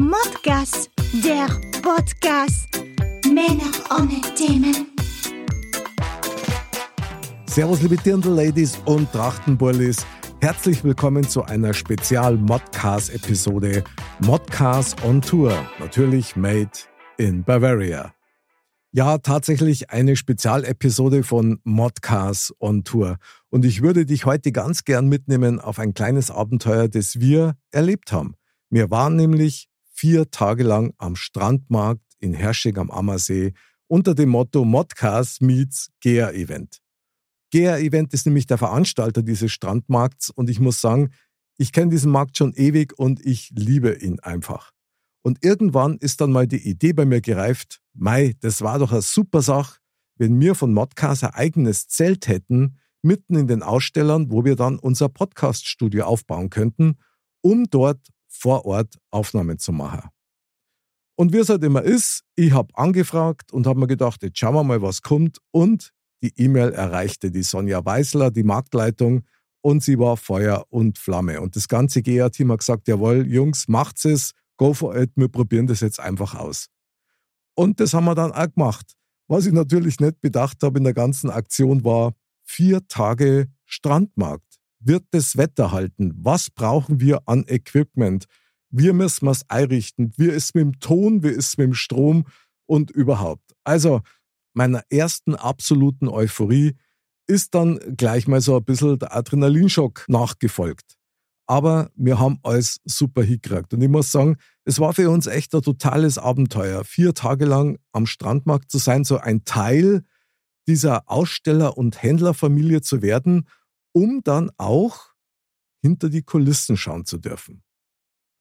Modcast, der Podcast. Männer ohne Themen. Servus, liebe Dirndl-Ladies und Trachtenbullis. Herzlich willkommen zu einer Spezial-Modcast-Episode Modcast on Tour. Natürlich made in Bavaria. Ja, tatsächlich eine Spezialepisode von Modcast on Tour. Und ich würde dich heute ganz gern mitnehmen auf ein kleines Abenteuer, das wir erlebt haben. Wir waren nämlich vier Tage lang am Strandmarkt in Hersching am Ammersee unter dem Motto Modcast meets Gea Event. Gea Event ist nämlich der Veranstalter dieses Strandmarkts und ich muss sagen, ich kenne diesen Markt schon ewig und ich liebe ihn einfach. Und irgendwann ist dann mal die Idee bei mir gereift, Mai, das war doch eine super Sache, wenn wir von Modcast ein eigenes Zelt hätten, mitten in den Ausstellern, wo wir dann unser Podcast-Studio aufbauen könnten, um dort vor Ort Aufnahmen zu machen. Und wie es halt immer ist, ich habe angefragt und habe mir gedacht, jetzt schauen wir mal, was kommt. Und die E-Mail erreichte die Sonja Weißler, die Marktleitung, und sie war Feuer und Flamme. Und das ganze GEA-Team hat gesagt, jawohl, Jungs, macht's es, go for it, wir probieren das jetzt einfach aus. Und das haben wir dann auch gemacht. Was ich natürlich nicht bedacht habe in der ganzen Aktion war, vier Tage Strandmarkt. Wird das Wetter halten? Was brauchen wir an Equipment? Wie müssen wir es einrichten? Wie ist es mit dem Ton? Wie ist es mit dem Strom? Und überhaupt. Also, meiner ersten absoluten Euphorie ist dann gleich mal so ein bisschen der Adrenalinschock nachgefolgt. Aber wir haben alles super hingekriegt. Und ich muss sagen, es war für uns echt ein totales Abenteuer, vier Tage lang am Strandmarkt zu sein, so ein Teil dieser Aussteller- und Händlerfamilie zu werden, um dann auch hinter die Kulissen schauen zu dürfen.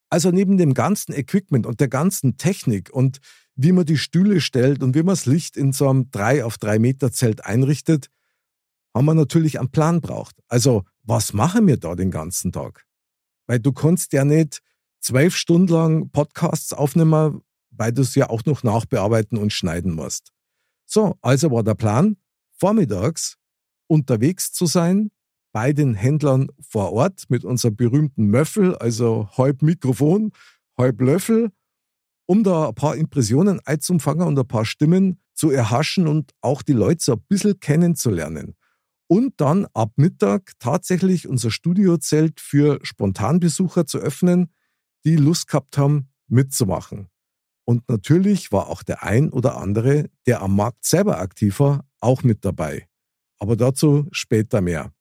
Also neben dem ganzen Equipment und der ganzen Technik und wie man die Stühle stellt und wie man das Licht in so einem 3 auf 3 Meter Zelt einrichtet, haben wir natürlich einen Plan braucht. Also, was machen wir da den ganzen Tag? Weil du kannst ja nicht zwölf Stunden lang Podcasts aufnehmen, weil du es ja auch noch nachbearbeiten und schneiden musst. So, also war der Plan, vormittags unterwegs zu sein, bei den Händlern vor Ort mit unserem berühmten Möffel, also halb Mikrofon, halb Löffel, um da ein paar Impressionen einzufangen und ein paar Stimmen zu erhaschen und auch die Leute so ein bisschen kennenzulernen. Und dann ab Mittag tatsächlich unser Studiozelt für Spontanbesucher zu öffnen, die Lust gehabt haben, mitzumachen. Und natürlich war auch der ein oder andere, der am Markt selber aktiv war, auch mit dabei. Aber dazu später mehr.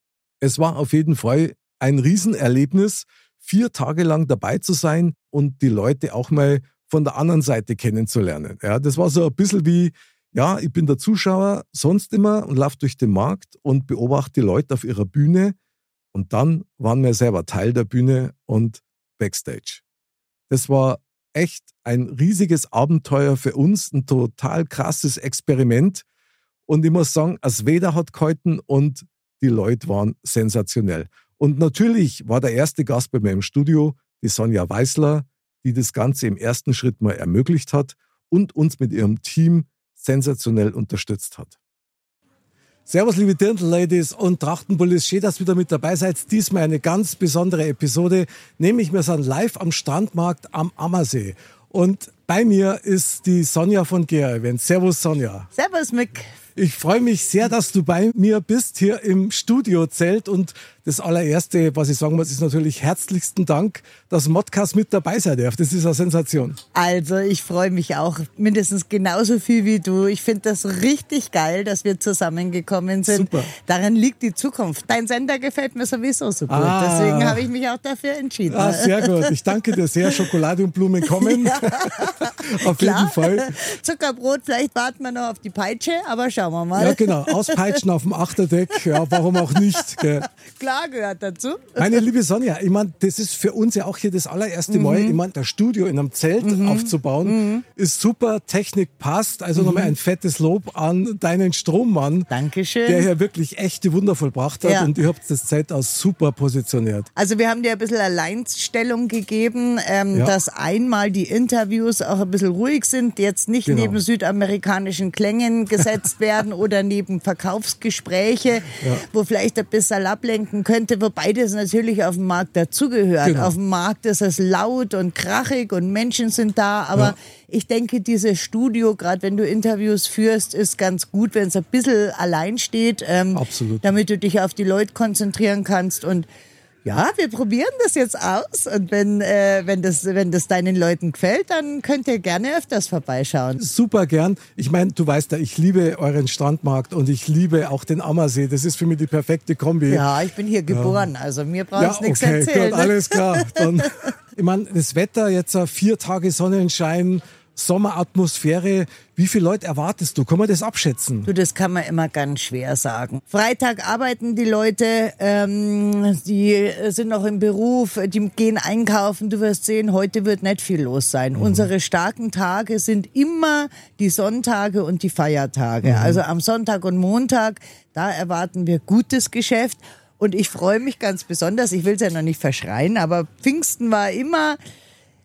Es war auf jeden Fall ein Riesenerlebnis, vier Tage lang dabei zu sein und die Leute auch mal von der anderen Seite kennenzulernen. Ja, das war so ein bisschen wie, ja, ich bin der Zuschauer sonst immer und laufe durch den Markt und beobachte die Leute auf ihrer Bühne und dann waren wir selber Teil der Bühne und Backstage. Das war echt ein riesiges Abenteuer für uns, ein total krasses Experiment. Und ich muss sagen, das Weder hat gehalten und die Leute waren sensationell. Und natürlich war der erste Gast bei mir im Studio die Sonja Weißler, die das Ganze im ersten Schritt mal ermöglicht hat und uns mit ihrem Team sensationell unterstützt hat. Servus, liebe Dirndl-Ladies und Trachtenbullis. Schön, dass ihr wieder mit dabei seid. Diesmal eine ganz besondere Episode. Nämlich, wir sind live am Strandmarkt am Ammersee. Und bei mir ist die Sonja von Gera Event. Servus, Sonja. Servus, Mick. Ich freue mich sehr, dass du bei mir bist hier im Studiozelt und das allererste, was ich sagen muss, ist natürlich herzlichsten Dank, dass Modcast mit dabei sein darf. Das ist eine Sensation. Also ich freue mich auch mindestens genauso viel wie du. Ich finde das richtig geil, dass wir zusammengekommen sind. Super. Daran liegt die Zukunft. Dein Sender gefällt mir sowieso so gut. Ah. Deswegen habe ich mich auch dafür entschieden. Ah, sehr gut. Ich danke dir sehr. Schokolade und Blumen kommen. auf jeden Klar. Fall. Zuckerbrot, vielleicht warten wir noch auf die Peitsche, aber schauen wir mal. Ja, genau. Auspeitschen auf dem Achterdeck. Ja, warum auch nicht? Gell? Klar. Ja, gehört dazu. Meine liebe Sonja, ich meine, das ist für uns ja auch hier das allererste Mal. Mhm. Ich meine, das Studio in einem Zelt aufzubauen, ist super. Technik passt. Also Mhm. nochmal ein fettes Lob an deinen Strommann. Dankeschön. Der hier wirklich echte Wunder vollbracht hat. Ja. Und ihr habt das Zelt auch super positioniert. Also wir haben dir ein bisschen Alleinstellung gegeben, ähm, Ja. dass einmal die Interviews auch ein bisschen ruhig sind, jetzt nicht Genau. neben südamerikanischen Klängen gesetzt werden oder neben Verkaufsgespräche, wo vielleicht ein bisschen ablenken könnte, wobei das natürlich auf dem Markt dazugehört. Genau. Auf dem Markt ist es laut und krachig und Menschen sind da, aber Ja. ich denke, dieses Studio, gerade wenn du Interviews führst, ist ganz gut, wenn es ein bisschen allein steht, ähm, damit du dich auf die Leute konzentrieren kannst und ja, wir probieren das jetzt aus und wenn, äh, wenn, das, wenn das deinen Leuten gefällt, dann könnt ihr gerne öfters vorbeischauen. Super gern. Ich meine, du weißt ja, ich liebe euren Strandmarkt und ich liebe auch den Ammersee. Das ist für mich die perfekte Kombi. Ja, ich bin hier geboren, also mir brauchst Ja, nichts okay, erzählen. gut, alles klar. Dann, ich meine, das Wetter jetzt äh, vier Tage Sonnenschein, Sommeratmosphäre. Wie viele Leute erwartest du? Kann man das abschätzen? Du, das kann man immer ganz schwer sagen. Freitag arbeiten die Leute, ähm, die sind noch im Beruf, die gehen einkaufen. Du wirst sehen, heute wird nicht viel los sein. Unsere starken Tage sind immer die Sonntage und die Feiertage. Also am Sonntag und Montag, da erwarten wir gutes Geschäft. Und ich freue mich ganz besonders, ich will es ja noch nicht verschreien, aber Pfingsten war immer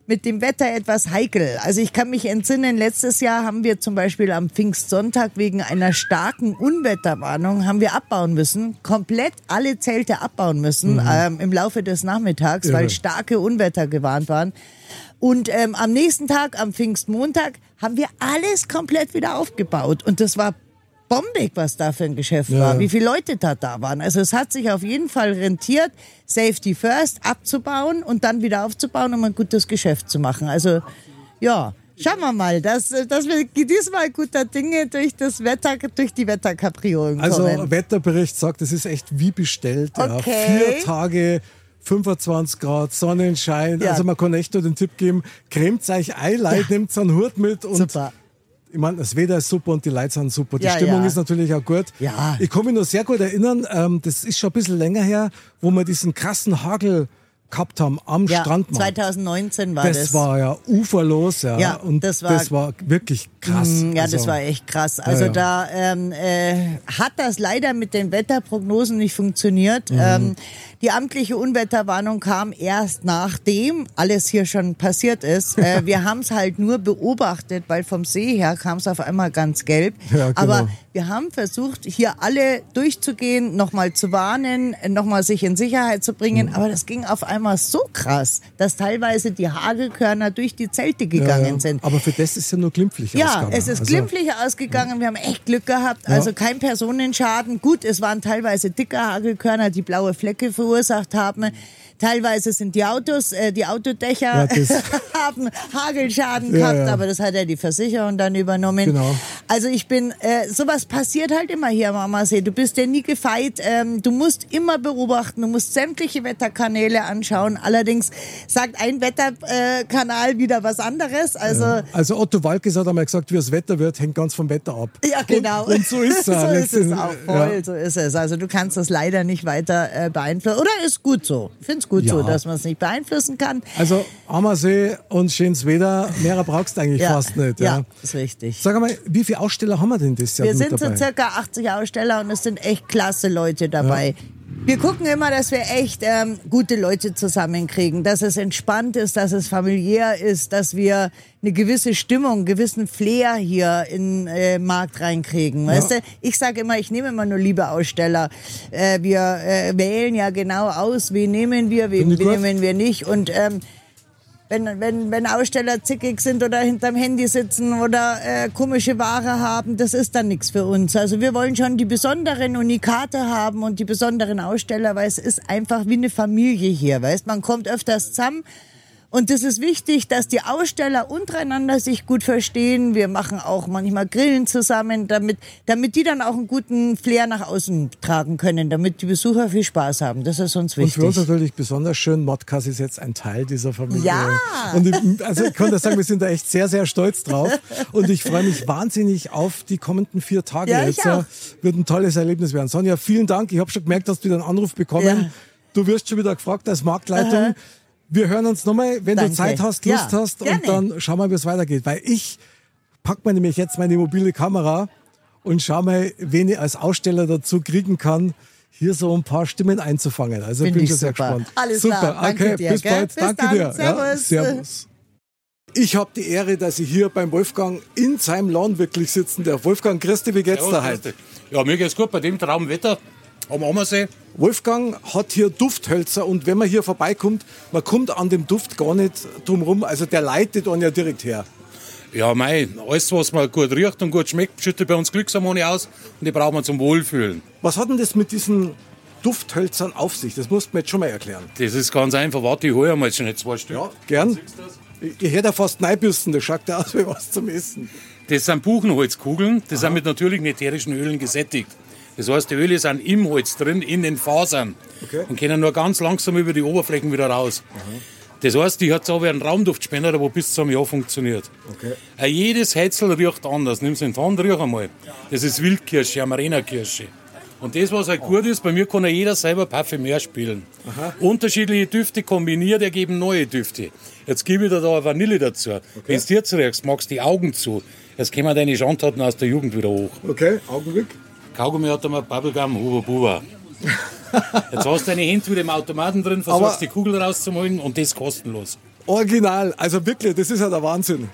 mit dem Wetter etwas heikel. Also ich kann mich entsinnen, letztes Jahr haben wir zum Beispiel am Pfingstsonntag wegen einer starken Unwetterwarnung haben wir abbauen müssen, komplett alle Zelte abbauen müssen ähm, im Laufe des Nachmittags, Irre. weil starke Unwetter gewarnt waren. Und ähm, am nächsten Tag, am Pfingstmontag, haben wir alles komplett wieder aufgebaut. Und das war bombig, was da für ein Geschäft Ja, war, ja. wie viele Leute da da waren. Also es hat sich auf jeden Fall rentiert, Safety First abzubauen und dann wieder aufzubauen, um ein gutes Geschäft zu machen. Also ja, schauen wir mal, dass, dass wir diesmal guter Dinge durch das Wetter, durch die Wetterkapriolen Also kommen. Wetterbericht sagt, es ist echt wie bestellt. Ja. Okay. Vier Tage, 25 Grad, Sonnenschein. Ja. Also man kann echt nur den Tipp geben, cremt euch ein, Leute, nehmt einen Hut mit und Super. Ich meine, das Wetter ist super und die Leute sind super. Die Ja, Stimmung ja. ist natürlich auch gut. Ja. Ich kann mich noch sehr gut erinnern, ähm, das ist schon ein bisschen länger her, wo wir diesen krassen Hagel gehabt haben am Ja, Strandmarkt. 2019 war das, das. war ja uferlos, ja. Ja, und das war- wirklich krass. Mm, Ja, Also, das war echt krass. Also ja. da ähm, äh, hat das leider mit den Wetterprognosen nicht funktioniert. Mhm. Ähm, die amtliche Unwetterwarnung kam erst nachdem alles hier schon passiert ist. Äh, wir haben es halt nur beobachtet, weil vom See her kam es auf einmal ganz gelb. Ja, genau. Aber wir haben versucht, hier alle durchzugehen, nochmal zu warnen, nochmal sich in Sicherheit zu bringen. Mhm. Aber das ging auf einmal so krass, dass teilweise die Hagelkörner durch die Zelte ja, gegangen ja. sind. Aber für das ist ja nur glimpflich Ja, ausgegangen. es ist Also, glimpflich ausgegangen. Wir haben echt Glück gehabt. Also kein Personenschaden. Gut, es waren teilweise dicke Hagelkörner, die blaue Flecke verursacht haben. Teilweise sind die Autos, äh, die Autodächer Ja, haben Hagelschaden gehabt, ja. aber das hat ja die Versicherung dann übernommen. Genau. Also ich bin, äh, sowas passiert halt immer hier am Ammersee. Du bist ja nie gefeit. Ähm, du musst immer beobachten. Du musst sämtliche Wetterkanäle anschauen. Allerdings sagt ein Wetterkanal Kanal wieder was anderes. Also Also Otto Walkes hat einmal gesagt, wie das Wetter wird, hängt ganz vom Wetter ab. Ja, genau. Und, und so ist es. so ist es auch voll, so ist es. Also du kannst das leider nicht weiter äh, beeinflussen. Oder ist gut so. Ich finde gut Ja. so, dass man es nicht beeinflussen kann. Also Ammersee und schönes Wetter, mehr brauchst du eigentlich fast nicht. Ja. ja, ist richtig. Sag einmal, wie viele Aussteller haben wir denn das Jahr Wir sind so circa 80 Aussteller und es sind echt klasse Leute dabei. Wir gucken immer, dass wir echt ähm, gute Leute zusammenkriegen, dass es entspannt ist, dass es familiär ist, dass wir eine gewisse Stimmung, einen gewissen Flair hier in äh, Markt reinkriegen. Weißt du, ich sage immer, ich nehme immer nur liebe Aussteller. Äh, wir äh, wählen ja genau aus, wen nehmen wir, wen, wen nehmen wir nicht und ähm, wenn, wenn, wenn Aussteller zickig sind oder hinterm Handy sitzen oder äh, komische Ware haben, das ist dann nichts für uns. Also wir wollen schon die besonderen Unikate haben und die besonderen Aussteller, weil es ist einfach wie eine Familie hier, weißt man kommt öfters zusammen Und das ist wichtig, dass die Aussteller untereinander sich gut verstehen. Wir machen auch manchmal Grillen zusammen, damit, damit die dann auch einen guten Flair nach außen tragen können, damit die Besucher viel Spaß haben. Das ist uns Und wichtig. für uns natürlich besonders schön, Modcast ist jetzt ein Teil dieser Familie. Ja. Und ich, also ich das sagen, wir sind da echt sehr, sehr stolz drauf. Und ich freue mich wahnsinnig auf die kommenden vier Tage. Ja, jetzt äh, auch. wird ein tolles Erlebnis werden. Sonja, vielen Dank. Ich habe schon gemerkt, dass du wieder einen Anruf bekommen. Ja. Du wirst schon wieder gefragt als Marktleitung. Wir hören uns nochmal, wenn Danke. du Zeit hast, Lust Ja, hast. gerne. Und dann schauen wir, wie es weitergeht. Weil ich pack mir nämlich jetzt meine mobile Kamera und schau mal, wen ich als Aussteller dazu kriegen kann, hier so ein paar Stimmen einzufangen. Also Find bin ich schon sehr super. gespannt. Alles super. klar. Danke okay, dir, bis bald. Bis Danke dann. dir. Ja, Servus. servus. Ich habe die Ehre, dass ich hier beim Wolfgang in seinem Laden wirklich sitzen darf. Wolfgang, Christi, wie geht's da heute? Ja, mir geht's gut bei dem Traumwetter am Ammersee. Wolfgang hat hier Dufthölzer und wenn man hier vorbeikommt, man kommt an dem Duft gar nicht drum rum. Also der leitet einen ja direkt her. Ja, mei, alles, was man gut riecht und gut schmeckt, schüttet bei uns Glückshormone aus und die brauchen wir zum Wohlfühlen. Was hat denn das mit diesen Dufthölzern auf sich? Das musst du mir jetzt schon mal erklären. Das ist ganz einfach. Warte, ich hole einmal schnell zwei Stück. Ja, gern. Ich, ich hätte ja fast Neibüsten, das schaut ja aus wie was zum Essen. Das sind Buchenholzkugeln, die sind mit natürlichen ätherischen Ölen gesättigt. Das heißt, die Öle sind im Holz drin, in den Fasern Okay. und können nur ganz langsam über die Oberflächen wieder raus. Das heißt, die hat so wie einen Raumduftspender, der bis zum Jahr funktioniert. Okay. Äh, jedes Heizel riecht anders. Nimm es in die Hand, riech einmal. Das ist Wildkirsche, Amarena-Kirsche. Und das, was halt gut ist, bei mir kann ja jeder selber Parfümeur spielen. Unterschiedliche Düfte kombiniert ergeben neue Düfte. Jetzt gebe ich dir da eine Vanille dazu. Wenn du jetzt riechst, machst du die Augen zu. Jetzt kommen deine Schandtaten aus der Jugend wieder hoch. Okay, Augenblick. Kaugummi hat einmal Bubblegum, Huba Buba. Jetzt hast du deine Hände wieder im Automaten drin, Aber- versuchst die Kugel rauszuholen und das kostenlos. Original, also wirklich, das ist ja der Wahnsinn.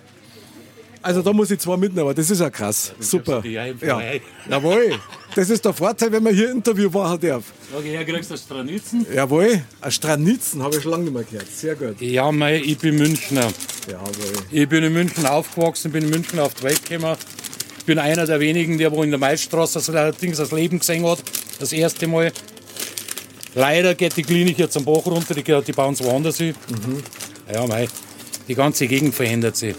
Also da muss ich zwar mitnehmen, aber das ist ja krass. Super. die einfach Ja. ein. Jawohl. Das ist der Vorteil, wenn man hier Interview machen darf. Sag ich, her, kriegst du Stranitzen? Jawohl. Ein Stranitzen habe ich schon lange nicht mehr gehört. Sehr gut. Ja, mei, ich bin Münchner. Jawohl. Ich bin in München aufgewachsen, bin in München auf die Welt gekommen. Ich bin einer der wenigen, der wo in der Maisstraße das, allerdings das Leben gesehen hat. Das erste Mal. Leider geht die Klinik jetzt am Bach runter, die, die bauen es woanders hin. Ja, mei, die ganze Gegend verändert sich.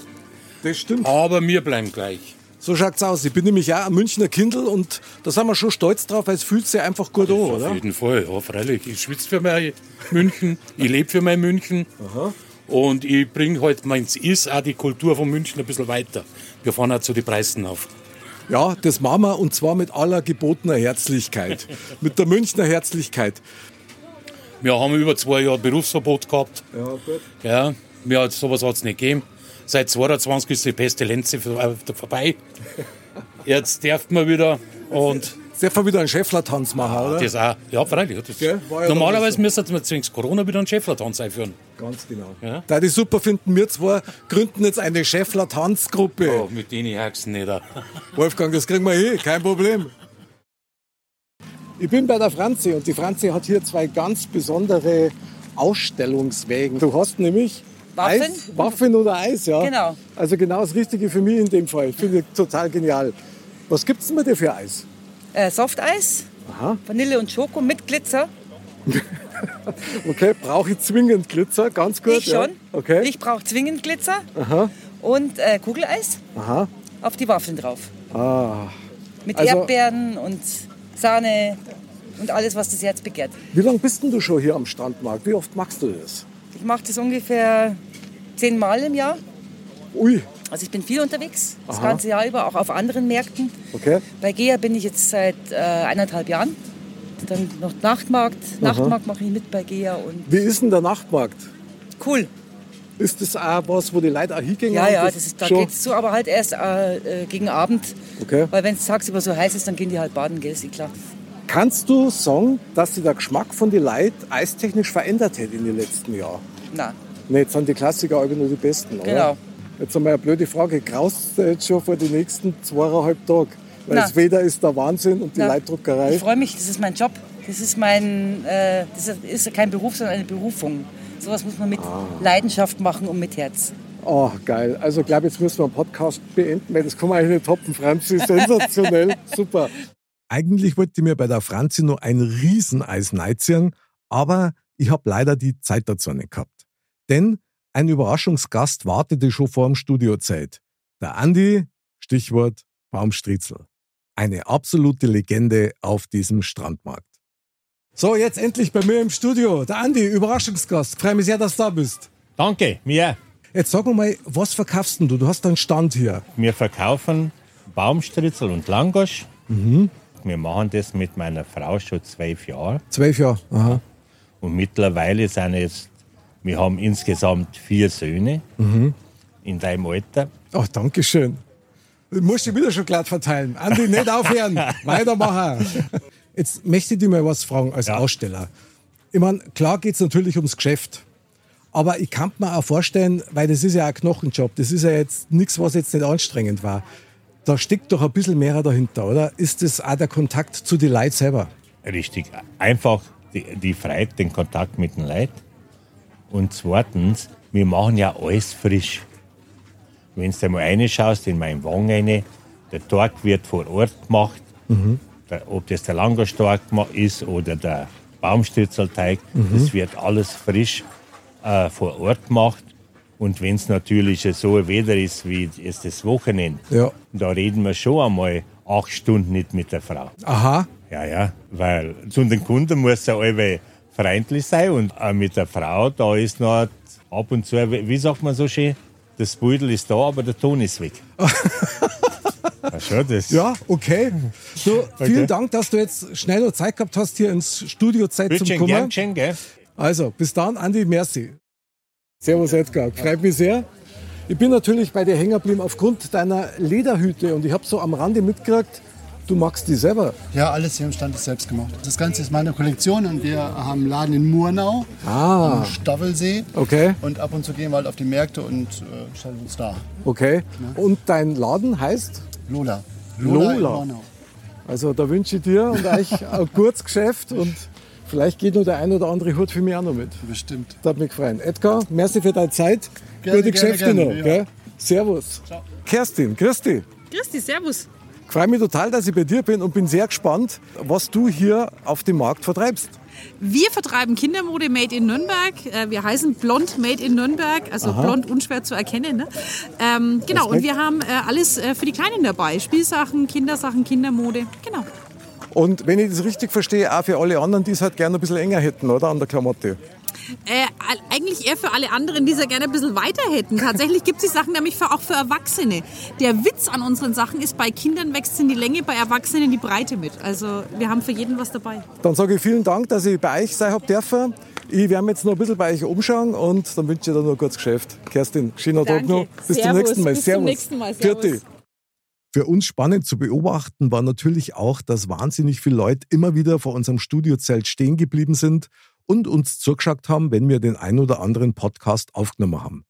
Das stimmt. Aber wir bleiben gleich. So schaut's aus. Ich bin nämlich auch ein Münchner Kindl und da sind wir schon stolz drauf, weil es fühlt sich einfach gut an, Auf oder? jeden Fall, ja, freilich. Ich schwitze für mein München, ich lebe für mein München. Und ich bringe halt meins ist auch die Kultur von München ein bisschen weiter. Wir fahren auch zu den Preisen auf. Ja, das machen wir und zwar mit aller gebotener Herzlichkeit. mit der Münchner Herzlichkeit. Wir haben über zwei Jahre Berufsverbot gehabt. Ja, gut. Ja, mir hat sowas hat's nicht gegeben. Seit 22 ist die Pestilenz äh, vorbei. Jetzt darf man wieder und Darf man wieder einen Schäffler-Tanz machen, oder? das auch. Ja, freilich. Das, Gell? War ja normalerweise müsste man zwingend Corona wieder einen Schäfflertanz einführen. Ganz genau. Ja. Da die super finden, wir zwei gründen jetzt eine Schäffler-Tanzgruppe. Oh, mit denen herzen nicht. Wolfgang, das kriegen wir hin, kein Problem. Ich bin bei der Franzi und die Franzi hat hier zwei ganz besondere Ausstellungswägen. Du hast nämlich Waffen? Eis, Waffen oder Eis, ja. Genau. Also genau das Richtige für mich in dem Fall. Finde ich total genial. Was gibt's denn bei dir für Eis? Äh, Softeis, Aha. Vanille und Schoko mit Glitzer. Okay, brauche ich zwingend Glitzer, ganz gut. ich schon. Ja. Okay. Ich brauche zwingend Glitzer. Aha. Und äh, Kugeleis Aha. auf die Waffeln drauf. Ah. Mit Also- Erdbeeren und Sahne und alles, was das Herz begehrt. Wie lange bist denn du schon hier am Strandmarkt? Wie oft machst du das? Ich mache das ungefähr zehnmal im Jahr. Ui, Also ich bin viel unterwegs, das Aha. ganze Jahr über, auch auf anderen Märkten. okay. Bei GEA bin ich jetzt seit äh, eineinhalb Jahren. Dann noch Nachtmarkt. Nachtmarkt mache ich mit bei GEA und Wie ist denn der Nachtmarkt? cool. Ist das auch was, wo die Leute auch hingehen? Ja, ja, das ist, da schon- geht's zu, aber halt erst äh, äh, gegen Abend. Okay. Weil wenn es tagsüber so heiß ist, dann gehen die halt baden, gell, ist eh klar. Kannst du sagen, dass sich der Geschmack von den Leuten eistechnisch verändert hat in den letzten Jahren? Na, Nee, jetzt sind die Klassiker alle nur die besten, oder? Genau. Jetzt einmal eine blöde Frage. Graust du jetzt schon vor den nächsten zweieinhalb Tagen? Weil Na. das Wetter ist der Wahnsinn und die na. Leitdruckerei. Ich freue mich, das ist mein Job. Das ist mein, äh, das ist kein Beruf, sondern eine Berufung. Sowas muss man mit Ah. Leidenschaft machen und mit Herz. Oh, geil. Also ich glaube, jetzt müssen wir den Podcast beenden, weil das kann man eigentlich nicht toppen, Franzi. Sensationell. Super. Eigentlich wollte ich mir bei der Franzi nur ein Rieseneis neiziehen, aber ich habe leider die Zeit dazu nicht gehabt. Denn ein Überraschungsgast wartete schon vor dem Studiozeit. Der Andi, Stichwort Baumstriezel. Eine absolute Legende auf diesem Strandmarkt. So, jetzt endlich bei mir im Studio. Der Andi, Überraschungsgast. Freue mich sehr, dass du da bist. Danke, mir. Jetzt sag mal, was verkaufst denn du? Du hast einen Stand hier. Wir verkaufen Baumstritzel und Langosch. Mhm. Wir machen das mit meiner Frau schon zwölf Jahre. Zwölf Jahre. Aha. Und mittlerweile sind jetzt, wir haben insgesamt vier Söhne Mhm. in deinem Alter. Ach, danke schön. Du musst wieder schon glatt verteilen. Andi, nicht aufhören. Weitermachen. Jetzt möchte ich dir mal was fragen als Ja. Aussteller. Ich meine, klar geht es natürlich ums Geschäft. Aber ich kann mir auch vorstellen, weil das ist ja ein Knochenjob, das ist ja jetzt nichts, was jetzt nicht anstrengend war. Da steckt doch ein bisschen mehr dahinter, oder? Ist das auch der Kontakt zu den Leuten selber? Richtig. Einfach die, die Freude, den Kontakt mit den Leuten. Und zweitens, wir machen ja alles frisch. Wenn du mal reinschaust in meinen Wagen rein, der Tag wird vor Ort gemacht. Der, ob das der Langerstag ist oder der Baumstritzelteig, das wird alles frisch äh, vor Ort gemacht. Und wenn es natürlich so ein Wetter ist wie jetzt das Wochenende, Ja. da reden wir schon einmal acht Stunden nicht mit der Frau. Aha. Ja, ja, weil zu den Kunden muss er alle freundlich sein und auch mit der Frau, da ist noch ab und zu, wie sagt man so schön, das Beutel ist da, aber der Ton ist weg. ja, schon, das. Ja, okay. So, vielen Okay. Dank, dass du jetzt schnell noch Zeit gehabt hast, hier ins Studio Zeit Bitte zum Kommen. gern schön, gell? Also, bis dann, Andi, merci. Servus, Edgar. Freut mich sehr. Ich bin natürlich bei dir hängen geblieben aufgrund deiner Lederhüte und ich habe so am Rande mitgekriegt, du magst die selber. Ja, alles hier im Stand ist selbst gemacht. Das Ganze ist meine Kollektion und wir haben einen Laden in Murnau, Ah. am Staffelsee. Okay, Und ab und zu gehen wir halt auf die Märkte und äh, stellen uns da. okay. Und dein Laden heißt? Lola. Lola. in Murnau. Also da wünsche ich dir und euch ein gutes Geschäft und vielleicht geht nur der ein oder andere Hut für mich auch noch mit. Bestimmt. Das hat mich gefreut. Edgar, merci für deine Zeit. Gerne, Gute gerne, Geschäfte gerne, noch. ja. Gell? Servus. Kerstin, Christi. Christi, servus. Ich freue mich total, dass ich bei dir bin und bin sehr gespannt, was du hier auf dem Markt vertreibst. Wir vertreiben Kindermode Made in Nürnberg. Äh, Wir heißen Blond Made in Nürnberg, also blond unschwer zu erkennen. Ne? Ähm, genau, und Respekt. wir haben äh, alles äh, für die Kleinen dabei. Spielsachen, Kindersachen, Kindermode. Genau. Und wenn ich das richtig verstehe, auch für alle anderen, die es halt gerne ein bisschen enger hätten, oder? An der Klamotte. Äh, all- eigentlich eher für alle anderen, die es ja gerne ein bisschen weiter hätten. Tatsächlich gibt es die Sachen nämlich für, auch für Erwachsene. Der Witz an unseren Sachen ist, bei Kindern wächst in die Länge, bei Erwachsenen die Breite mit. Also wir haben für jeden was dabei. Dann sage ich vielen Dank, dass ich bei euch sein habe dürfen. Ich werde mich jetzt noch ein bisschen bei euch umschauen und dann wünsche ich dir noch ein gutes Geschäft. Kerstin, schönen Tag Danke. noch. Bis zum nächsten Mal. Bis zum Servus. nächsten Mal. Vierte. Servus. Für uns spannend zu beobachten war natürlich auch, dass wahnsinnig viele Leute immer wieder vor unserem Studiozelt stehen geblieben sind und uns zugeschaut haben, wenn wir den ein oder anderen Podcast aufgenommen haben.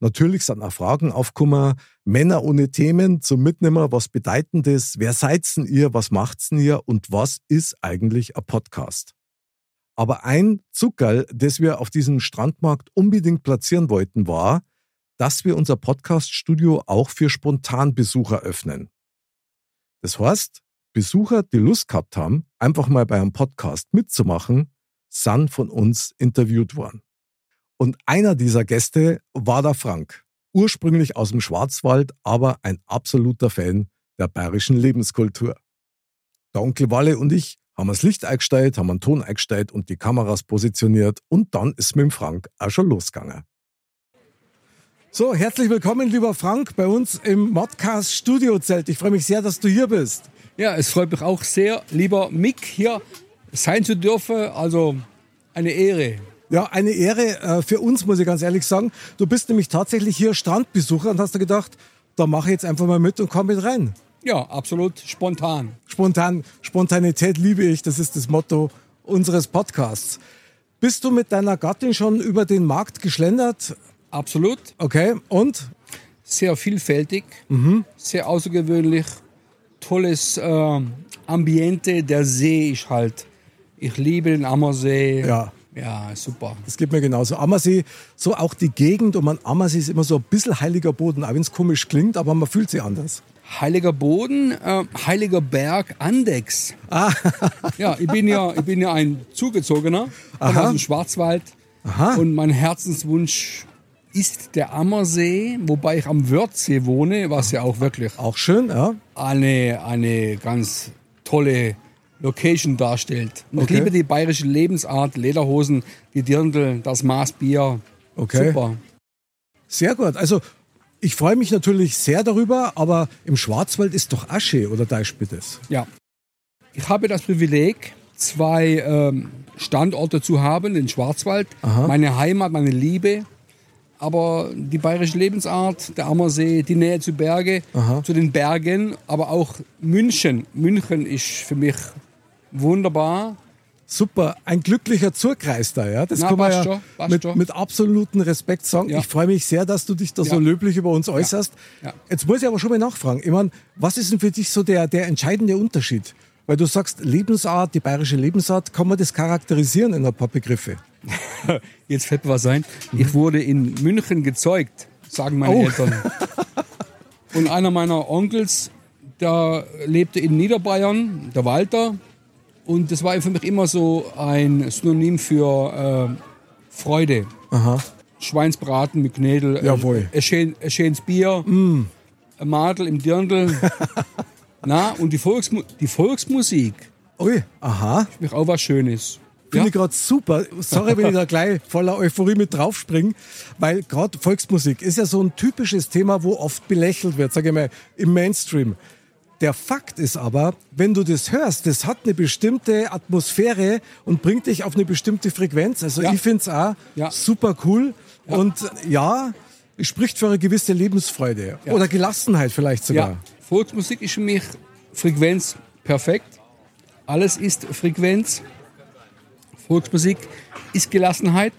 Natürlich sind auch Fragen aufgekommen, Männer ohne Themen zum Mitnehmen, was bedeutet das, wer seid denn ihr, was macht's denn ihr und was ist eigentlich ein Podcast? Aber ein Zuckerl, das wir auf diesem Strandmarkt unbedingt platzieren wollten, war, dass wir unser Podcast-Studio auch für Spontanbesucher öffnen. Das heißt, Besucher, die Lust gehabt haben, einfach mal bei einem Podcast mitzumachen, sind von uns interviewt worden. Und einer dieser Gäste war der Frank, ursprünglich aus dem Schwarzwald, aber ein absoluter Fan der bayerischen Lebenskultur. Der Onkel Walle und ich haben das Licht eingestellt, haben einen Ton eingestellt und die Kameras positioniert und dann ist mit dem Frank auch schon losgegangen. So, herzlich willkommen, lieber Frank, bei uns im Modcast Studiozelt. Ich freue mich sehr, dass du hier bist. Ja, es freut mich auch sehr, lieber Mick, hier sein zu dürfen. Also eine Ehre. Ja, eine Ehre äh, für uns, muss ich ganz ehrlich sagen. Du bist nämlich tatsächlich hier Strandbesucher und hast dir gedacht, da mache ich jetzt einfach mal mit und komm mit rein. Ja, absolut spontan. Spontan, Spontanität liebe ich, das ist das Motto unseres Podcasts. Bist du mit deiner Gattin schon über den Markt geschlendert? Absolut. Okay, und? Sehr vielfältig, sehr außergewöhnlich. Tolles äh, Ambiente. Der See ist halt. Ich liebe den Ammersee. Ja. Ja, super. Das geht mir genauso. Ammersee, so auch die Gegend um den Ammersee ist immer so ein bisschen heiliger Boden, auch wenn es komisch klingt, aber man fühlt sich anders. Heiliger Boden, äh, Heiliger Berg, Andex. Ah. Ja, ich bin ja, ich bin ja ein Zugezogener aus dem Schwarzwald. Aha. Und mein Herzenswunsch ist der Ammersee, wobei ich am Wörthsee wohne, was ja auch wirklich Auch schön, ja. eine, eine ganz tolle Location darstellt. Und Okay. Ich liebe die bayerische Lebensart, Lederhosen, die Dirndl, das Maßbier. Okay. Super. Sehr gut. Also ich freue mich natürlich sehr darüber, aber im Schwarzwald ist doch Asche, oder da spielt es? Ja. Ich habe das Privileg, zwei ähm, Standorte zu haben, den Schwarzwald, Aha. meine Heimat, meine Liebe. Aber die bayerische Lebensart, der Ammersee, die Nähe zu Berge, Aha. zu den Bergen, aber auch München. München ist für mich wunderbar. Super, ein glücklicher Zurkreis da, ja. Das Na, kann man passt ja schon, mit, schon. mit absolutem Respekt sagen. Ja. Ich freue mich sehr, dass du dich da so Ja. löblich über uns äußerst. Ja. Jetzt muss ich aber schon mal nachfragen. Ich meine, was ist denn für dich so der, der entscheidende Unterschied? Weil du sagst, Lebensart, die bayerische Lebensart, kann man das charakterisieren in ein paar Begriffe? Jetzt fällt mir was ein. Ich wurde in München gezeugt, sagen meine Oh. Eltern. Und einer meiner Onkels, der lebte in Niederbayern, der Walter. Und das war für mich immer so ein Synonym für äh, Freude. Aha. Schweinsbraten mit Knädel, äh, Jawohl. ein, schön, ein schönes Bier, ein Madel im Dirndl. Na, und die, Volksmu die Volksmusik, Ui, aha. für mich auch was Schönes. Finde ich gerade super. Sorry, wenn ich da gleich voller Euphorie mit draufspringe, weil gerade Volksmusik ist ja so ein typisches Thema, wo oft belächelt wird, sage ich mal, im Mainstream. Der Fakt ist aber, wenn du das hörst, das hat eine bestimmte Atmosphäre und bringt dich auf eine bestimmte Frequenz. Also Ja. ich finde es auch Ja. super cool. Und ja, spricht für eine gewisse Lebensfreude Ja. oder Gelassenheit vielleicht sogar. Ja, Volksmusik ist für mich Frequenz perfekt. Alles ist Frequenz. Volksmusik ist Gelassenheit.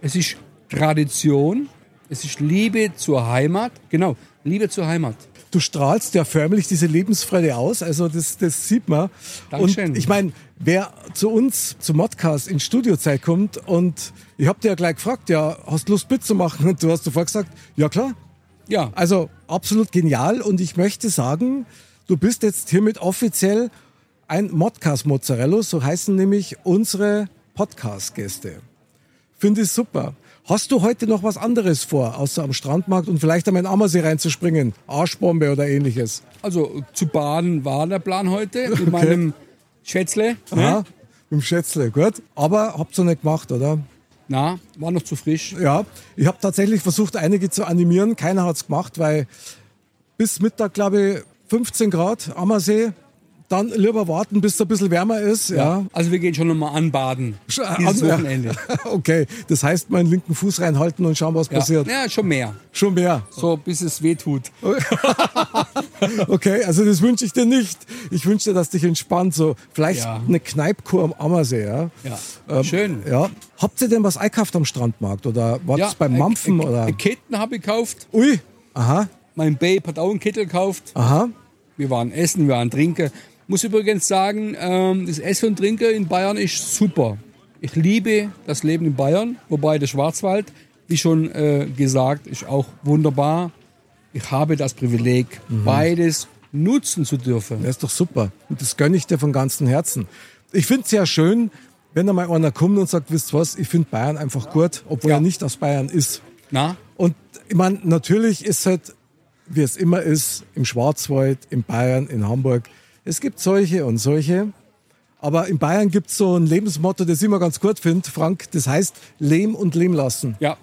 Es ist Tradition. Es ist Liebe zur Heimat. Genau, Liebe zur Heimat. Du strahlst ja förmlich diese Lebensfreude aus. Also das, das sieht man. Dankeschön. Und ich meine, wer zu uns, zu Modcast in Studiozeit kommt und ich habe dir ja gleich gefragt, ja, hast du Lust mitzumachen? Und du hast sofort gesagt, ja klar. Ja, Also absolut genial und ich möchte sagen, du bist jetzt hiermit offiziell ein Modcast Mozzarella, so heißen nämlich unsere Podcast-Gäste. Finde ich super. Hast du heute noch was anderes vor, außer am Strandmarkt und vielleicht einmal in Ammersee reinzuspringen? Arschbombe oder ähnliches? also zu baden war der Plan heute mit meinem Schätzle. Ne? Ja, mit dem Schätzle, gut. Aber habt ihr nicht gemacht, oder? Na, war noch zu frisch. Ja, ich habe tatsächlich versucht, einige zu animieren. Keiner hat's gemacht, weil bis Mittag, glaube ich, 15 Grad Ammersee. Dann lieber warten, bis es ein bisschen wärmer ist. Ja. Also wir gehen schon nochmal anbaden. Sch- Dieses an- Wochenende. Okay, das heißt, meinen linken Fuß reinhalten und schauen, was Ja. passiert. ja, schon mehr. Schon mehr. So, bis es weh tut. Okay, also das wünsche ich dir nicht. Ich wünsche dir, dass dich entspannt. So, vielleicht Ja. eine Kneipkur am Ammersee. Ja. Ja, Ähm, schön. Ja. Habt ihr denn was eingekauft am Strandmarkt? Oder war das beim Mampfen? äh, oder? Ketten habe ich gekauft. Ui, aha, Mein Babe hat auch einen Kittel gekauft. aha. Wir waren essen, wir waren trinken. Muss übrigens sagen, ähm, das Essen und Trinken in Bayern ist super. Ich liebe das Leben in Bayern, wobei der Schwarzwald, wie schon äh, gesagt, ist auch wunderbar. Ich habe das Privileg, beides nutzen zu dürfen. Das ist doch super. Und das gönne ich dir von ganzem Herzen. Ich finde es ja schön, wenn da mal einer kommt und sagt, wisst was, ich finde Bayern einfach gut, obwohl Ja. er nicht aus Bayern ist. Na? Und ich meine, natürlich ist halt, wie es immer ist, im Schwarzwald, in Bayern, in Hamburg, es gibt solche und solche. Aber in Bayern gibt es so ein Lebensmotto, das ich immer ganz gut finde, Frank, das heißt Lehm und Lehm lassen. Ja,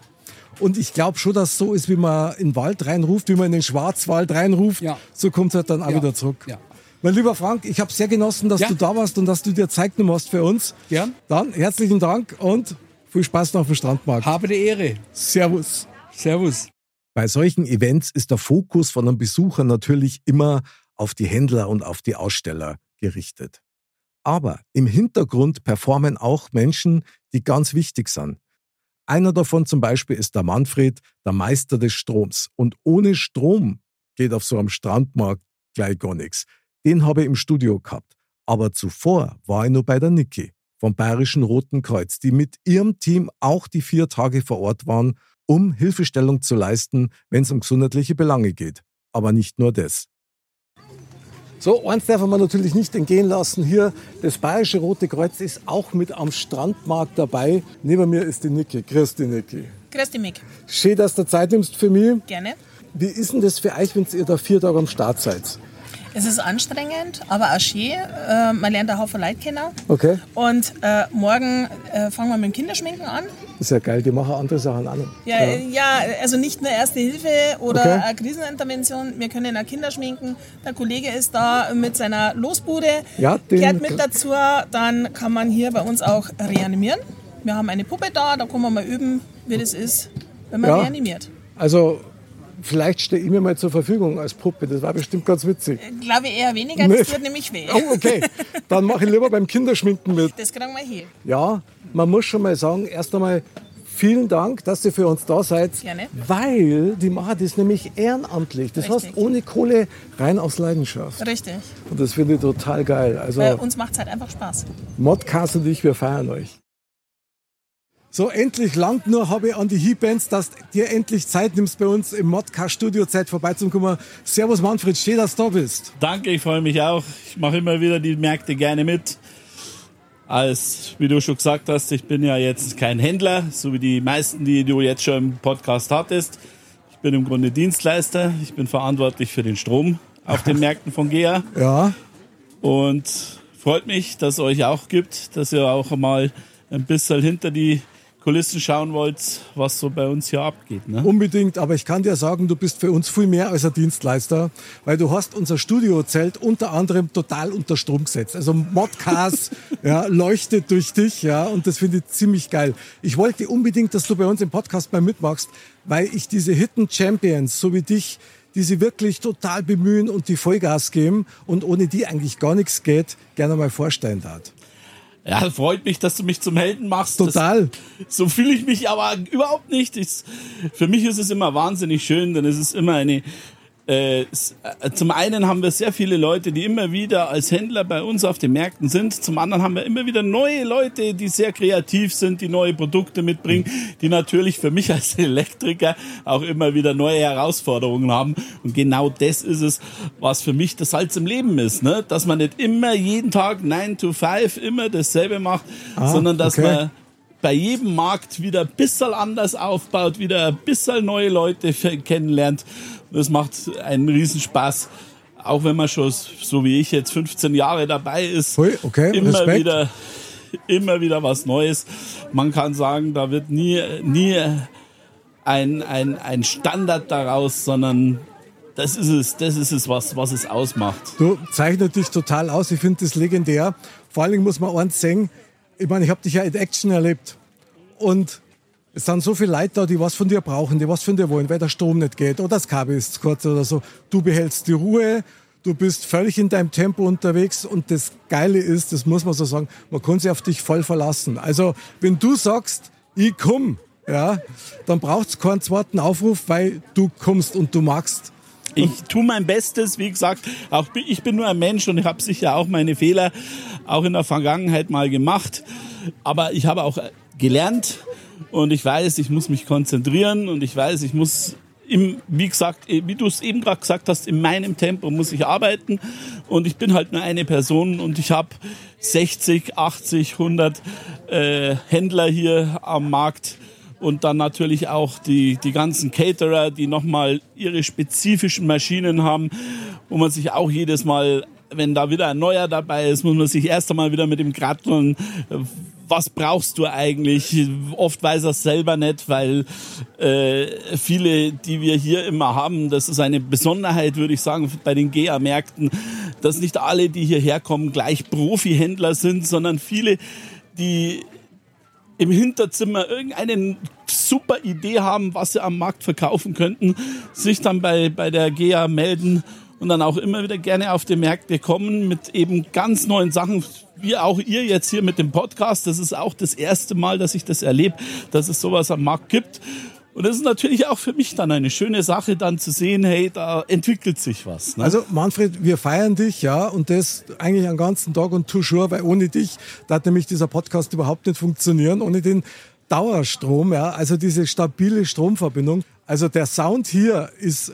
Und ich glaube schon, dass es so ist, wie man in den Wald reinruft, wie man in den Schwarzwald reinruft, Ja. so kommt es halt dann auch Ja. wieder zurück. Ja. Mein lieber Frank, ich habe sehr genossen, dass Ja. du da warst und dass du dir Zeit genommen hast für uns. Gern. Dann herzlichen Dank und viel Spaß noch auf dem Strandmarkt. habe die Ehre. Servus. Servus. Bei solchen Events ist der Fokus von einem Besucher natürlich immer auf die Händler und auf die Aussteller gerichtet. Aber im Hintergrund performen auch Menschen, die ganz wichtig sind. Einer davon zum Beispiel ist der Manfred, der Meister des Stroms. Und ohne Strom geht auf so einem Strandmarkt gleich gar nichts. Den habe ich im Studio gehabt. Aber zuvor war ich nur bei der Niki vom Bayerischen Roten Kreuz, die mit ihrem Team auch die vier Tage vor Ort waren, um Hilfestellung zu leisten, wenn es um gesundheitliche Belange geht. Aber nicht nur das. So, eins darf man natürlich nicht entgehen lassen. Hier, das Bayerische Rote Kreuz ist auch mit am Strandmarkt dabei. Neben mir ist die Niki. Grüß dich, Niki. Grüß dich, Mick. Schön, dass du Zeit nimmst für mich. Gerne. Wie ist denn das für euch, wenn ihr da vier Tage am Start seid? Es ist anstrengend, aber auch schön. Äh, man lernt einen Haufen Leute kennen. Okay. Und äh, morgen äh, fangen wir mit dem Kinderschminken an. Das ist ja geil, die machen andere Sachen auch noch. Ja, äh, ja, also nicht nur Erste Hilfe oder Okay. eine Krisenintervention. Wir können auch Kinder schminken. Der Kollege ist da mit seiner Losbude, Ja, den- kehrt mit dazu. Dann kann man hier bei uns auch reanimieren. Wir haben eine Puppe da, da können wir mal üben, wie das ist, wenn man Ja. reanimiert. Also, vielleicht stehe ich mir mal zur Verfügung als Puppe. Das war bestimmt ganz witzig. Glaube ich eher weniger, das wird nämlich weh. Oh, okay. Dann mache ich lieber beim Kinderschminken mit. Das kriegen wir hier. Ja, man muss schon mal sagen, erst einmal vielen Dank, dass ihr für uns da seid. Gerne. Weil die machen das nämlich ehrenamtlich. Das heißt, Richtig. ohne Kohle, rein aus Leidenschaft. Richtig. Und das finde ich total geil. Also, Bei uns macht es halt einfach Spaß. Modcast und ich, wir feiern euch. So, endlich langt nur habe ich an die He-Bands, dass dir endlich Zeit nimmst, bei uns im Modcast-Studio Zeit vorbeizukommen. Servus Manfred, schön, dass du da bist. Danke, ich freue mich auch. Ich mache immer wieder die Märkte gerne mit. Als, wie du schon gesagt hast, ich bin ja jetzt kein Händler, so wie die meisten, die du jetzt schon im Podcast hattest. Ich bin im Grunde Dienstleister. Ich bin verantwortlich für den Strom auf den Märkten von GEA. Ja. Und freut mich, dass es euch auch gibt, dass ihr auch mal ein bisschen hinter die Kulissen schauen wollt, was so bei uns hier abgeht. Ne? Unbedingt, aber ich kann dir sagen, du bist für uns viel mehr als ein Dienstleister, weil du hast unser Studiozelt unter anderem total unter Strom gesetzt. Also Modcast ja, leuchtet durch dich, ja, und das finde ich ziemlich geil. Ich wollte unbedingt, dass du bei uns im Podcast mal mitmachst, weil ich diese Hidden Champions, so wie dich, die sie wirklich total bemühen und die Vollgas geben und ohne die eigentlich gar nichts geht, gerne mal vorstellen darf. Ja, freut mich, dass du mich zum Helden machst. Total. Das, so fühle ich mich aber überhaupt nicht. Ich, für mich ist es immer wahnsinnig schön, denn es ist immer eine. Äh, äh, zum einen haben wir sehr viele Leute, die immer wieder als Händler bei uns auf den Märkten sind. Zum anderen haben wir immer wieder neue Leute, die sehr kreativ sind, die neue Produkte mitbringen, die natürlich für mich als Elektriker auch immer wieder neue Herausforderungen haben. Und genau das ist es, was für mich das Salz im Leben ist. Ne? Dass man nicht immer jeden Tag 9 to 5 immer dasselbe macht, Ah, sondern dass okay. man bei jedem Markt wieder ein bisschen anders aufbaut, wieder ein bisschen neue Leute kennenlernt. Das macht einen Riesenspaß. Auch wenn man schon, so wie ich jetzt 15 Jahre dabei ist, Hui, okay, immer Respekt. wieder, immer wieder was Neues. Man kann sagen, da wird nie, nie ein, ein, ein Standard daraus, sondern das ist es, das ist es, was, was es ausmacht. Du zeichnet dich total aus. Ich finde das legendär. Vor allen Dingen muss man eins sagen. Ich meine, ich habe dich ja in Action erlebt. Und es sind so viele Leute da, die was von dir brauchen, die was von dir wollen, weil der Strom nicht geht oder das Kabel ist zu kurz oder so. Du behältst die Ruhe. Du bist völlig in deinem Tempo unterwegs und das Geile ist, das muss man so sagen, man kann sich auf dich voll verlassen. Also, wenn du sagst, ich komm, ja, dann braucht's keinen zweiten Aufruf, weil du kommst und du magst. Ich tue mein Bestes, wie gesagt, auch ich bin nur ein Mensch und ich habe sicher auch meine Fehler auch in der Vergangenheit mal gemacht, aber ich habe auch äh, gelernt und ich weiß, ich muss mich konzentrieren und ich weiß, ich muss im, wie gesagt, eh, wie du es eben gerade gesagt hast, in meinem Tempo muss ich arbeiten. Und ich bin halt nur eine Person und ich habe 60, 80, 100 äh, Händler hier am Markt und dann natürlich auch die, die ganzen Caterer, die nochmal ihre spezifischen Maschinen haben, wo man sich auch jedes Mal, wenn da wieder ein neuer dabei ist, muss man sich erst einmal wieder mit dem Gratteln, was brauchst du eigentlich? Oft weiß er es selber nicht, weil äh, viele, die wir hier immer haben, das ist eine Besonderheit, würde ich sagen, bei den GEA-Märkten, dass nicht alle, die hierher kommen, gleich Profi-Händler sind, sondern viele, die im Hinterzimmer irgendeine super Idee haben, was sie am Markt verkaufen könnten, sich dann bei, bei der GEA melden und dann auch immer wieder gerne auf die Märkte kommen mit eben ganz neuen Sachen, wie auch ihr jetzt hier mit dem Podcast. Das ist auch das erste Mal, dass ich das erlebe, dass es sowas am Markt gibt. Und das ist natürlich auch für mich dann eine schöne Sache, dann zu sehen, hey, da entwickelt sich was. Ne? Also Manfred, wir feiern dich, ja, und das eigentlich einen ganzen Tag und toujours, weil ohne dich da hat nämlich dieser Podcast überhaupt nicht funktionieren, ohne den Dauerstrom, ja, also diese stabile Stromverbindung. Also der Sound hier ist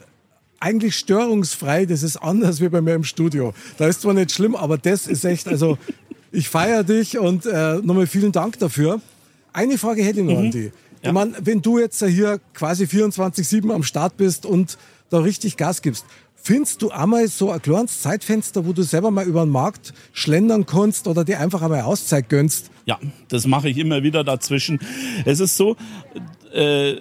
eigentlich störungsfrei, das ist anders wie bei mir im Studio. Da ist zwar nicht schlimm, aber das ist echt, also ich feiere dich und äh, nochmal vielen Dank dafür. Eine Frage hätte ich noch an dich. Ich meine, wenn du jetzt hier quasi 24-7 am Start bist und da richtig Gas gibst, findest du einmal so ein kleines Zeitfenster, wo du selber mal über den Markt schlendern kannst oder dir einfach einmal Auszeit gönnst? Ja, das mache ich immer wieder dazwischen. Es ist so, äh,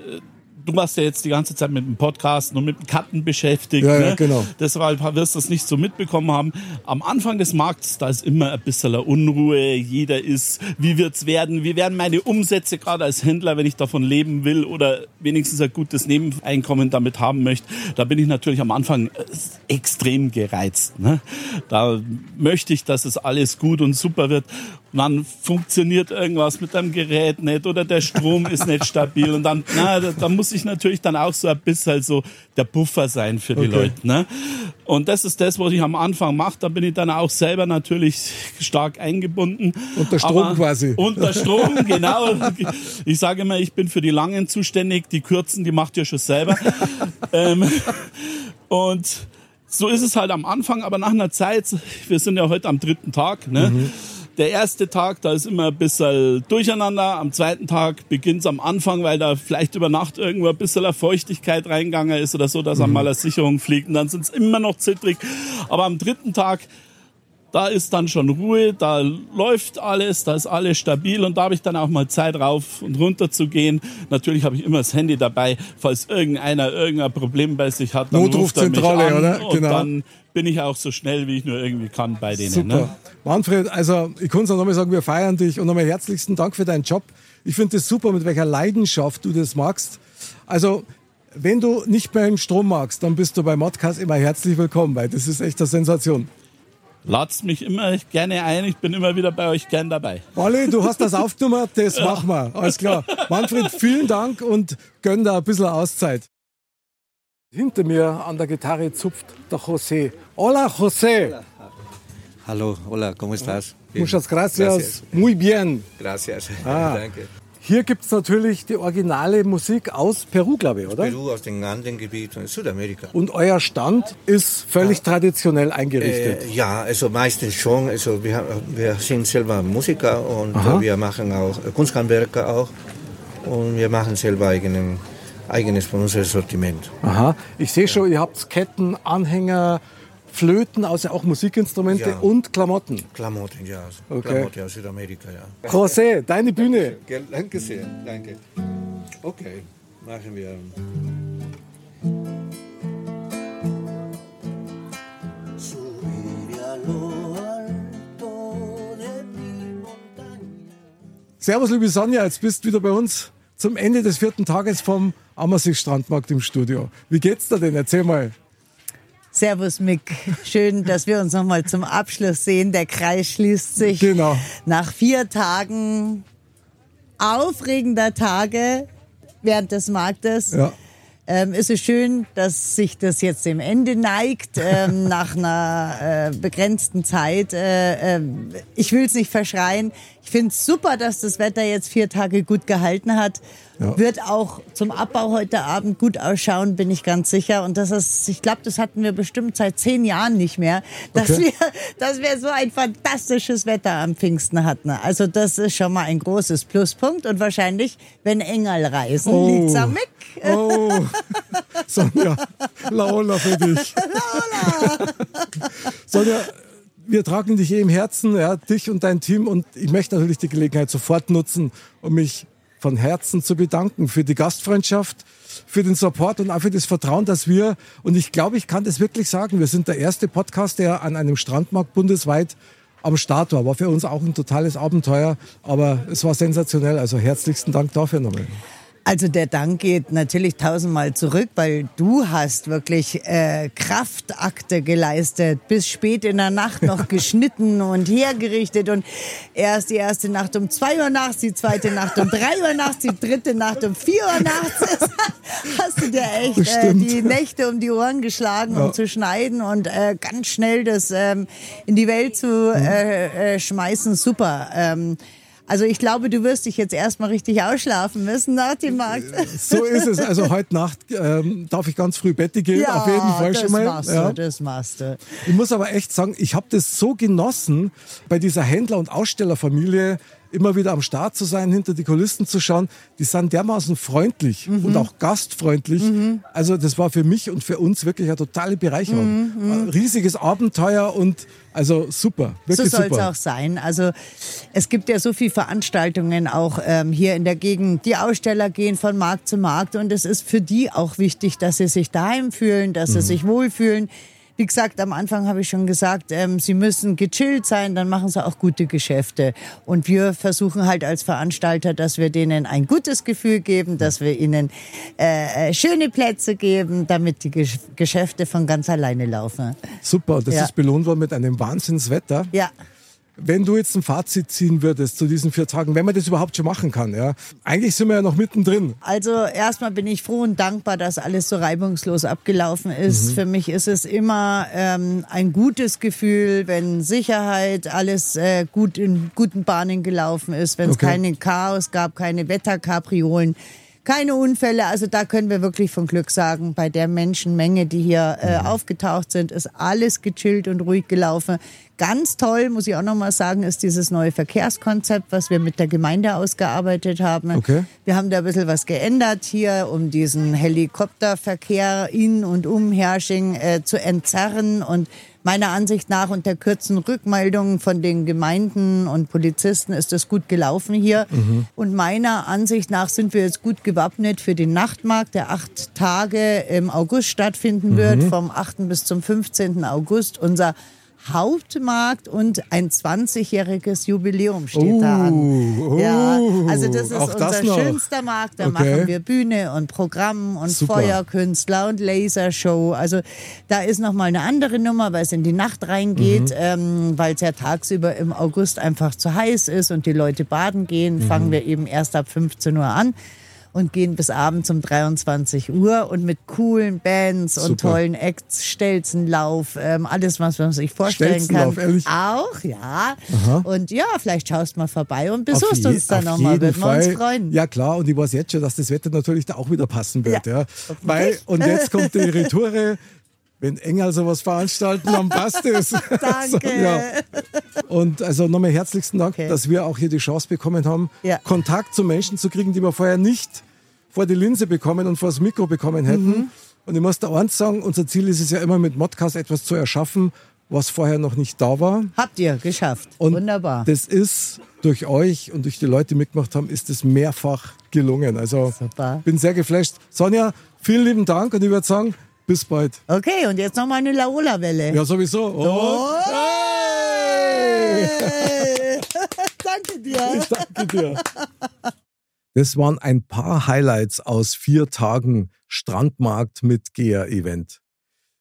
du warst ja jetzt die ganze Zeit mit dem Podcast und mit dem Cutten beschäftigt. Ja, ne? ja, genau. Deshalb wirst du das nicht so mitbekommen haben. Am Anfang des Markts, da ist immer ein bisschen Unruhe. Jeder ist, wie wird's werden? Wie werden meine Umsätze gerade als Händler, wenn ich davon leben will oder wenigstens ein gutes Nebeneinkommen damit haben möchte? Da bin ich natürlich am Anfang äh, extrem gereizt. Ne? Da möchte ich, dass es alles gut und super wird. Dann funktioniert irgendwas mit dem Gerät nicht oder der Strom ist nicht stabil und dann, na, da, da muss ich natürlich dann auch so ein bisschen so der Buffer sein für die Okay. Leute. Ne? Und das ist das, was ich am Anfang mache. Da bin ich dann auch selber natürlich stark eingebunden. Unter Strom quasi. Unter Strom, genau. Ich sage immer, ich bin für die Langen zuständig. Die Kurzen, die macht ihr schon selber. ähm, und so ist es halt am Anfang, aber nach einer Zeit, wir sind ja heute am dritten Tag, ne? Der erste Tag, da ist immer ein bisschen durcheinander. Am zweiten Tag beginnt es am Anfang, weil da vielleicht über Nacht irgendwo ein bisschen Feuchtigkeit reingegangen ist oder so, dass einmal eine Sicherung fliegt. Und dann sind es immer noch zittrig. Aber am dritten Tag, da ist dann schon Ruhe, da läuft alles, da ist alles stabil und da habe ich dann auch mal Zeit rauf und runter zu gehen. Natürlich habe ich immer das Handy dabei, falls irgendeiner irgendein Problem bei sich hat, dann ruft er mich Notrufzentrale, an oder? und Genau. dann bin ich auch so schnell, wie ich nur irgendwie kann bei denen. Super. Ne? Manfred, also ich kann es nochmal sagen, wir feiern dich und nochmal herzlichsten Dank für deinen Job. Ich finde es super, mit welcher Leidenschaft du das magst. Also, wenn du nicht mehr im Strom magst, dann bist du bei Modcast immer herzlich willkommen, weil das ist echt eine Sensation. Lad's mich immer gerne ein, ich bin immer wieder bei euch gern dabei. Olli, du hast das aufgenommen, das machen wir. Alles klar. Manfred, vielen Dank und gönn da ein bisschen Auszeit. Hinter mir an der Gitarre zupft der José. Hola, José. Hallo, hola, ¿cómo estás? Bien. Muchas gracias. Muy bien. Gracias. Ah. Danke. Hier gibt es natürlich die originale Musik aus Peru, glaube ich, oder? Peru aus dem Andengebiet und Südamerika. Und euer Stand ist völlig traditionell eingerichtet. Äh, ja, also meistens schon. Also wir, wir sind selber Musiker und Aha. wir machen auch Kunsthandwerker auch. Und wir machen selber eigenen, eigenes von unserem Sortiment. Aha. Ich sehe schon, ihr habt Ketten, Anhänger, Flöten, also auch Musikinstrumente Ja. und Klamotten. Klamotten, ja. Okay. Klamotten aus Südamerika, ja. José, deine Bühne. Gell, Danke sehr, danke. Okay, machen wir. Servus, liebe Sonja, jetzt bist du wieder bei uns zum Ende des vierten Tages vom Ammersee Strandmarkt im Studio. Wie geht's dir denn? Erzähl mal. Servus Mick, schön, dass wir uns nochmal zum Abschluss sehen. Der Kreis schließt sich. Genau. Nach vier Tagen aufregender Tage während des Marktes. Ja. Ähm, ist es schön, dass sich das jetzt dem Ende neigt, ähm, nach einer äh, begrenzten Zeit. Äh, äh, ich will es nicht verschreien. Ich finde es super, dass das Wetter jetzt vier Tage gut gehalten hat. Ja. Wird auch zum Abbau heute Abend gut ausschauen, bin ich ganz sicher. Und das ist, ich glaube, das hatten wir bestimmt seit zehn Jahren nicht mehr, dass, Okay. wir, dass wir so ein fantastisches Wetter am Pfingsten hatten. Also das ist schon mal ein großes Pluspunkt. Und wahrscheinlich, wenn Engel reisen, Oh. liegt's am Mick. Oh, Sonja, Laola für dich. Sonja, wir tragen dich eh im Herzen, ja, dich und dein Team. Und ich möchte natürlich die Gelegenheit sofort nutzen, um mich von Herzen zu bedanken für die Gastfreundschaft, für den Support und auch für das Vertrauen, dass wir, und ich glaube, ich kann das wirklich sagen, wir sind der erste Podcast, der an einem Strandmarkt bundesweit am Start war. War für uns auch ein totales Abenteuer, aber es war sensationell. Also herzlichsten Dank dafür nochmal. Also der Dank geht natürlich tausendmal zurück, weil du hast wirklich äh, Kraftakte geleistet, bis spät in der Nacht noch geschnitten und hergerichtet und erst die erste Nacht um zwei Uhr nachts, die zweite Nacht um drei Uhr nachts, die dritte Nacht um vier Uhr nachts. hast du dir echt äh, die Nächte um die Ohren geschlagen, Ja. um zu schneiden und äh, ganz schnell das ähm, in die Welt zu äh, äh, schmeißen. Super. Ähm, also ich glaube, du wirst dich jetzt erstmal richtig ausschlafen müssen nach dem Markt. So ist es. Also heute Nacht ähm, darf ich ganz früh Bette gehen, auf jeden Fall schon mal. Machst Ja. du, das machst du. Ich muss aber echt sagen, ich habe das so genossen bei dieser Händler- und Ausstellerfamilie immer wieder am Start zu sein, hinter die Kulissen zu schauen. Die sind dermaßen freundlich Mhm. und auch gastfreundlich. Also das war für mich und für uns wirklich eine totale Bereicherung. Mhm, Ein riesiges Abenteuer und also super, So wirklich soll es auch sein. Also es gibt ja so viele Veranstaltungen auch ähm, hier in der Gegend. Die Aussteller gehen von Markt zu Markt und es ist für die auch wichtig, dass sie sich daheim fühlen, dass Mhm. sie sich wohlfühlen. Wie gesagt, am Anfang habe ich schon gesagt, ähm, sie müssen gechillt sein, dann machen sie auch gute Geschäfte. Und wir versuchen halt als Veranstalter, dass wir denen ein gutes Gefühl geben, dass wir ihnen äh, äh, schöne Plätze geben, damit die Gesch Geschäfte von ganz alleine laufen. Super, das Ja. ist belohnt worden mit einem Wahnsinnswetter. Ja. Wenn du jetzt ein Fazit ziehen würdest zu diesen vier Tagen, wenn man das überhaupt schon machen kann, ja. Eigentlich sind wir ja noch mittendrin. Also erstmal bin ich froh und dankbar, dass alles so reibungslos abgelaufen ist. Mhm. Für mich ist es immer ähm, ein gutes Gefühl, wenn Sicherheit, alles äh, gut in guten Bahnen gelaufen ist, wenn es Okay. keine Chaos gab, keine Wetterkapriolen. Keine Unfälle, also da können wir wirklich von Glück sagen. Bei der Menschenmenge, die hier äh, aufgetaucht sind, ist alles gechillt und ruhig gelaufen. Ganz toll, muss ich auch nochmal sagen, ist dieses neue Verkehrskonzept, was wir mit der Gemeinde ausgearbeitet haben. Okay. Wir haben da ein bisschen was geändert hier, um diesen Helikopterverkehr in und um Hersching äh, zu entzerren. Und meiner Ansicht nach und der kurzen Rückmeldungen von den Gemeinden und Polizisten ist das gut gelaufen hier. Mhm. Und meiner Ansicht nach sind wir jetzt gut gewappnet für den Nachtmarkt, der acht Tage im August stattfinden wird, Mhm. vom 8. bis zum 15. August. Unser Hauptmarkt und ein 20-jähriges Jubiläum steht da an. Oh, ja, oh, also das ist das unser noch. schönster Markt. Da Okay. machen wir Bühne und Programm und Super. Feuerkünstler und Lasershow. Also da ist noch mal eine andere Nummer, weil es in die Nacht reingeht, Mhm. ähm, weil es ja tagsüber im August einfach zu heiß ist und die Leute baden gehen. Mhm. Fangen wir eben erst ab 15 Uhr an. Und gehen bis abends um 23 Uhr und mit coolen Bands und Super. tollen Acts, Stelzenlauf, ähm, alles, was man sich vorstellen kann. ehrlich? Auch, ja. Aha. Und ja, vielleicht schaust mal vorbei und besuchst je- uns dann nochmal. Würden wir uns freuen. Ja klar, und ich weiß jetzt schon, dass das Wetter natürlich da auch wieder passen wird. Ja. Weil, und jetzt kommt die Retoure. Wenn Engel sowas veranstalten, dann passt es. Danke. ja. Und also nochmal herzlichsten Dank, dass wir auch hier die Chance bekommen haben, Ja. Kontakt zu Menschen zu kriegen, die wir vorher nicht vor die Linse bekommen und vor das Mikro bekommen hätten. Mhm. Und ich muss da eins sagen, unser Ziel ist es ja immer mit Modcast etwas zu erschaffen, was vorher noch nicht da war. Habt ihr geschafft. Und Wunderbar. Das ist durch euch und durch die Leute, die mitgemacht haben, ist es mehrfach gelungen. Also bin sehr geflasht. Sonja, vielen lieben Dank und ich würde sagen, bis bald. Okay, und jetzt nochmal eine Laola-Welle. Ja, sowieso. Und Oh. Danke dir. Ich danke dir. Das waren ein paar Highlights aus vier Tagen Strandmarkt mit GEA-Event.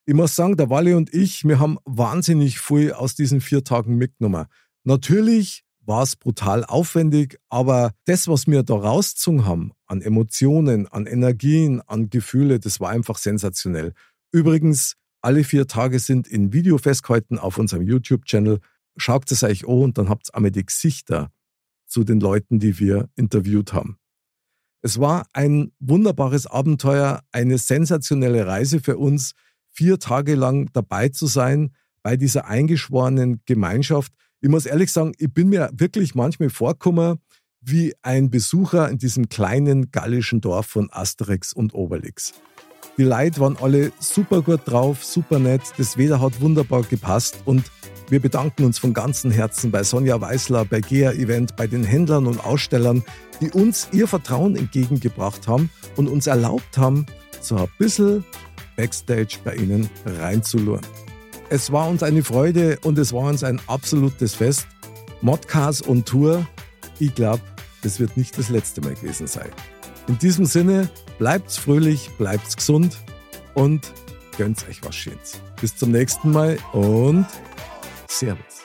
Ich muss sagen, der Walle und ich, wir haben wahnsinnig viel aus diesen vier Tagen mitgenommen. Natürlich war es brutal aufwendig, aber das, was wir da rausgezogen haben, an Emotionen, an Energien, an Gefühle, das war einfach sensationell. Übrigens, alle vier Tage sind in Video festgehalten auf unserem YouTube-Channel. Schaut es euch an und dann habt ihr einmal die Gesichter zu den Leuten, die wir interviewt haben. Es war ein wunderbares Abenteuer, eine sensationelle Reise für uns, vier Tage lang dabei zu sein bei dieser eingeschworenen Gemeinschaft. Ich muss ehrlich sagen, ich bin mir wirklich manchmal vorgekommen wie ein Besucher in diesem kleinen gallischen Dorf von Asterix und Obelix. Die Leute waren alle super gut drauf, super nett, das Wetter hat wunderbar gepasst und wir bedanken uns von ganzem Herzen bei Sonja Weißler, bei GEA Event, bei den Händlern und Ausstellern, die uns ihr Vertrauen entgegengebracht haben und uns erlaubt haben, so ein bisschen Backstage bei ihnen reinzuluren. Es war uns eine Freude und es war uns ein absolutes Fest. Modcast on Tour, ich glaube, das wird nicht das letzte Mal gewesen sein. In diesem Sinne, bleibt's fröhlich, bleibt's gesund und gönnt euch was Schönes. Bis zum nächsten Mal und Servus.